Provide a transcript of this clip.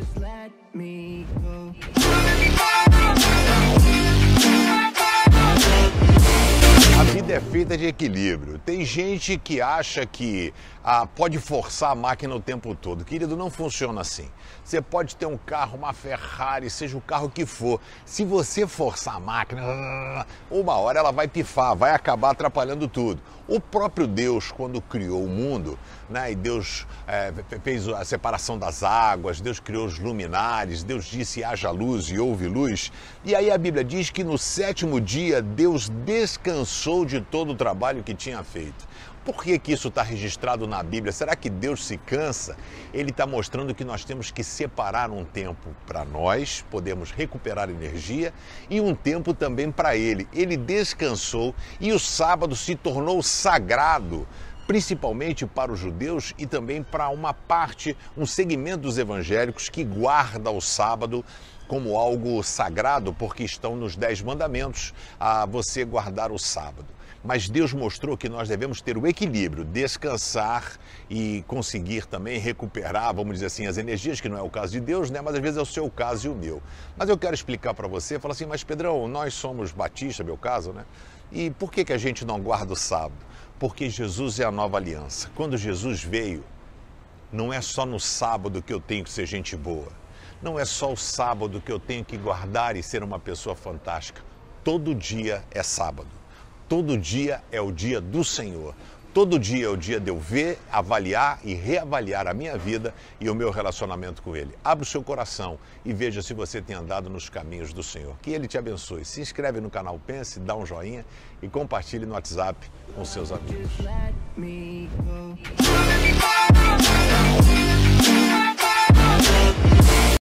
A vida é feita de equilíbrio. Tem gente que acha que ah, pode forçar a máquina o tempo todo. Querido, não funciona assim. Você pode ter um carro, uma Ferrari, seja o carro que for. Se você forçar a máquina, uma hora ela vai pifar, vai acabar atrapalhando tudo. O próprio Deus, quando criou o mundo, né, e Deus é, fez a separação das águas, Deus criou os luminares, Deus disse haja luz e houve luz. E aí a Bíblia diz que no sétimo dia Deus descansou de todo o trabalho que tinha feito. Por que, que isso está registrado na Bíblia? Será que Deus se cansa? Ele está mostrando que nós temos que separar um tempo para nós, podemos recuperar energia, e um tempo também para Ele. Ele descansou e o sábado se tornou sagrado principalmente para os judeus e também para uma parte, um segmento dos evangélicos que guarda o sábado como algo sagrado, porque estão nos Dez Mandamentos a você guardar o sábado. Mas Deus mostrou que nós devemos ter o equilíbrio, descansar e conseguir também recuperar, vamos dizer assim, as energias, que não é o caso de Deus, né? Mas às vezes é o seu caso e o meu. Mas eu quero explicar para você, falar assim, mas Pedrão, nós somos batista, meu caso, né? E por que, que a gente não guarda o sábado? Porque Jesus é a nova aliança. Quando Jesus veio, não é só no sábado que eu tenho que ser gente boa. Não é só o sábado que eu tenho que guardar e ser uma pessoa fantástica. Todo dia é sábado. Todo dia é o dia do Senhor. Todo dia é o dia de eu ver, avaliar e reavaliar a minha vida e o meu relacionamento com Ele. Abra o seu coração e veja se você tem andado nos caminhos do Senhor. Que Ele te abençoe. Se inscreve no canal Pense, dá um joinha e compartilhe no WhatsApp com seus amigos.